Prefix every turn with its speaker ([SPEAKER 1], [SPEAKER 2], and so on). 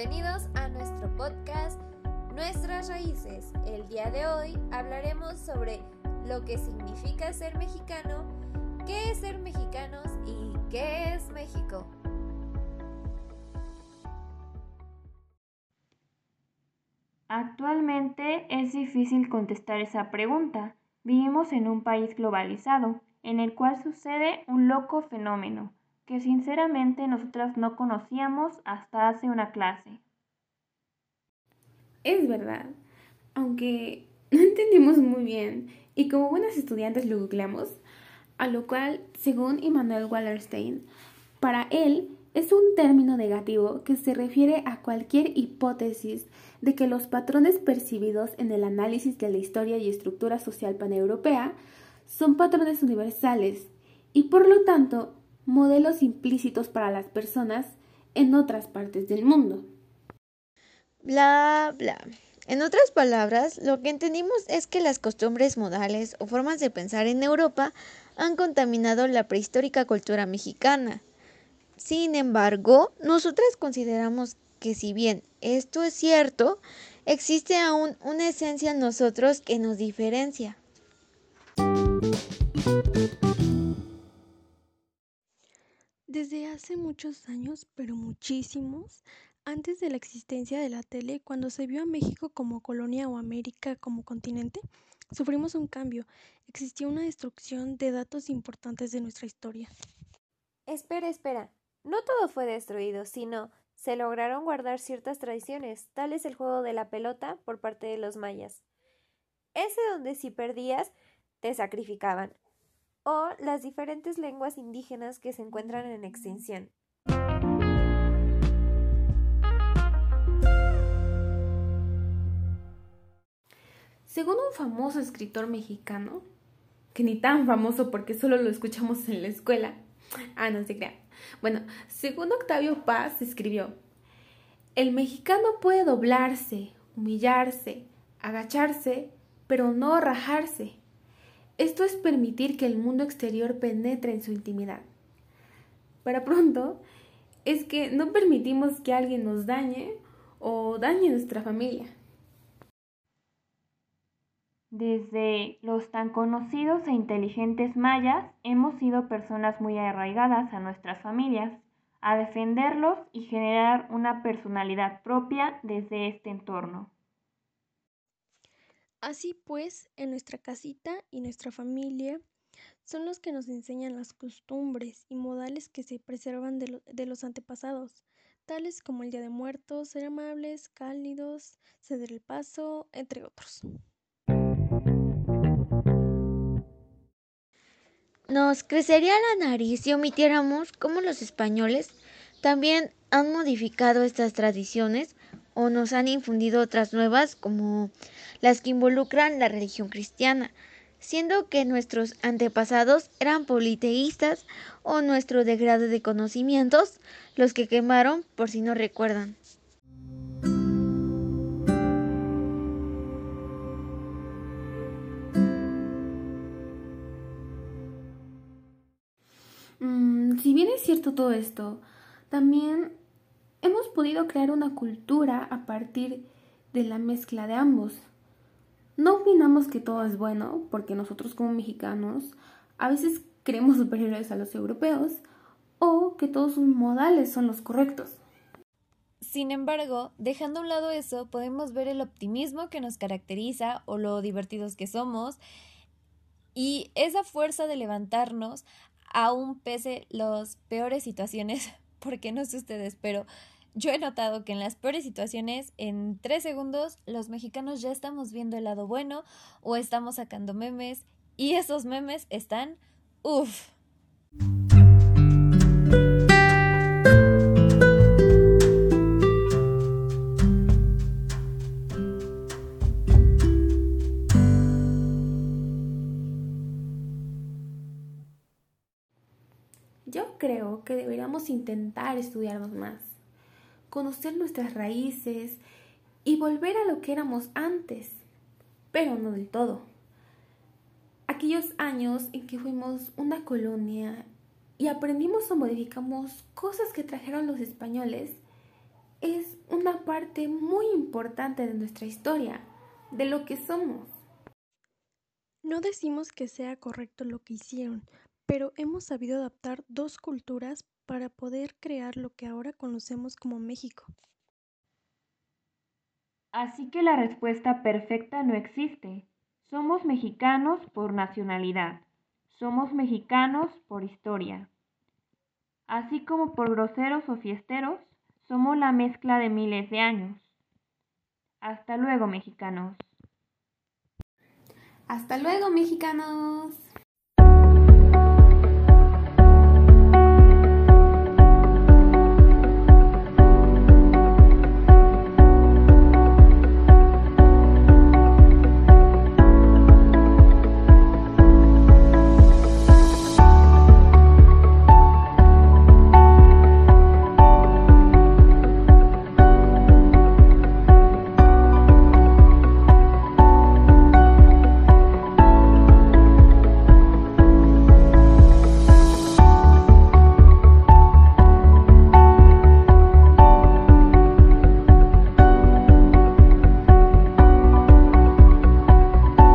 [SPEAKER 1] Bienvenidos a nuestro podcast Nuestras Raíces. El día de hoy hablaremos sobre lo que significa ser mexicano, qué es ser mexicanos y qué es México.
[SPEAKER 2] Actualmente es difícil contestar esa pregunta. Vivimos en un país globalizado, en el cual sucede un loco fenómeno que sinceramente nosotras no conocíamos hasta hace una clase.
[SPEAKER 3] Es verdad, aunque no entendimos muy bien y como buenas estudiantes lo googleamos, a lo cual, según Immanuel Wallerstein, para él es un término negativo que se refiere a cualquier hipótesis de que los patrones percibidos en el análisis de la historia y estructura social paneuropea son patrones universales y por lo tanto modelos implícitos para las personas en otras partes del mundo.
[SPEAKER 4] Bla, bla. En otras palabras, lo que entendimos es que las costumbres modales o formas de pensar en Europa han contaminado la prehistórica cultura mexicana. Sin embargo, nosotras consideramos que si bien esto es cierto, existe aún una esencia en nosotros que nos diferencia.
[SPEAKER 5] Desde hace muchos años, pero muchísimos, antes de la existencia de la tele, cuando se vio a México como colonia o América como continente, sufrimos un cambio. Existió una destrucción de datos importantes de nuestra historia.
[SPEAKER 1] Espera, espera. No todo fue destruido, sino se lograron guardar ciertas tradiciones, tal es el juego de la pelota por parte de los mayas. Ese donde si perdías, te sacrificaban, o las diferentes lenguas indígenas que se encuentran en extinción.
[SPEAKER 3] Según un famoso escritor mexicano, que ni tan famoso porque solo lo escuchamos en la escuela, ah, no se crean, bueno, según Octavio Paz escribió, el mexicano puede doblarse, humillarse, agacharse, pero no rajarse. Esto es permitir que el mundo exterior penetre en su intimidad. Para pronto, es que no permitimos que alguien nos dañe o dañe nuestra familia.
[SPEAKER 2] Desde los tan conocidos e inteligentes mayas hemos sido personas muy arraigadas a nuestras familias, a defenderlos y generar una personalidad propia desde este entorno.
[SPEAKER 5] Así pues, en nuestra casita y nuestra familia son los que nos enseñan las costumbres y modales que se preservan de, los antepasados, tales como el Día de Muertos, ser amables, cálidos, ceder el paso, entre otros.
[SPEAKER 4] Nos crecería la nariz si omitiéramos cómo los españoles también han modificado estas tradiciones o nos han infundido otras nuevas como las que involucran la religión cristiana, siendo que nuestros antepasados eran politeístas o nuestro degrado de conocimientos los que quemaron por si no recuerdan.
[SPEAKER 3] si bien es cierto todo esto, también hemos podido crear una cultura a partir de la mezcla de ambos. No opinamos que todo es bueno, porque nosotros como mexicanos a veces creemos superiores a los europeos o que todos sus modales son los correctos.
[SPEAKER 1] Sin embargo, dejando a un lado eso, podemos ver el optimismo que nos caracteriza o lo divertidos que somos y esa fuerza de levantarnos aún pese las peores situaciones, porque no sé ustedes, pero yo he notado que en las peores situaciones, en tres segundos, los mexicanos ya estamos viendo el lado bueno o estamos sacando memes y esos memes están, uff.
[SPEAKER 3] Yo creo que deberíamos intentar estudiarnos más, conocer nuestras raíces y volver a lo que éramos antes, pero no del todo. Aquellos años en que fuimos una colonia y aprendimos o modificamos cosas que trajeron los españoles es una parte muy importante de nuestra historia, de lo que somos.
[SPEAKER 5] No decimos que sea correcto lo que hicieron, pero hemos sabido adaptar dos culturas para poder crear lo que ahora conocemos como México.
[SPEAKER 2] Así que la respuesta perfecta no existe. Somos mexicanos por nacionalidad. Somos mexicanos por historia. Así como por groseros o fiesteros, somos la mezcla de miles de años. Hasta luego, mexicanos.
[SPEAKER 3] Hasta luego, mexicanos.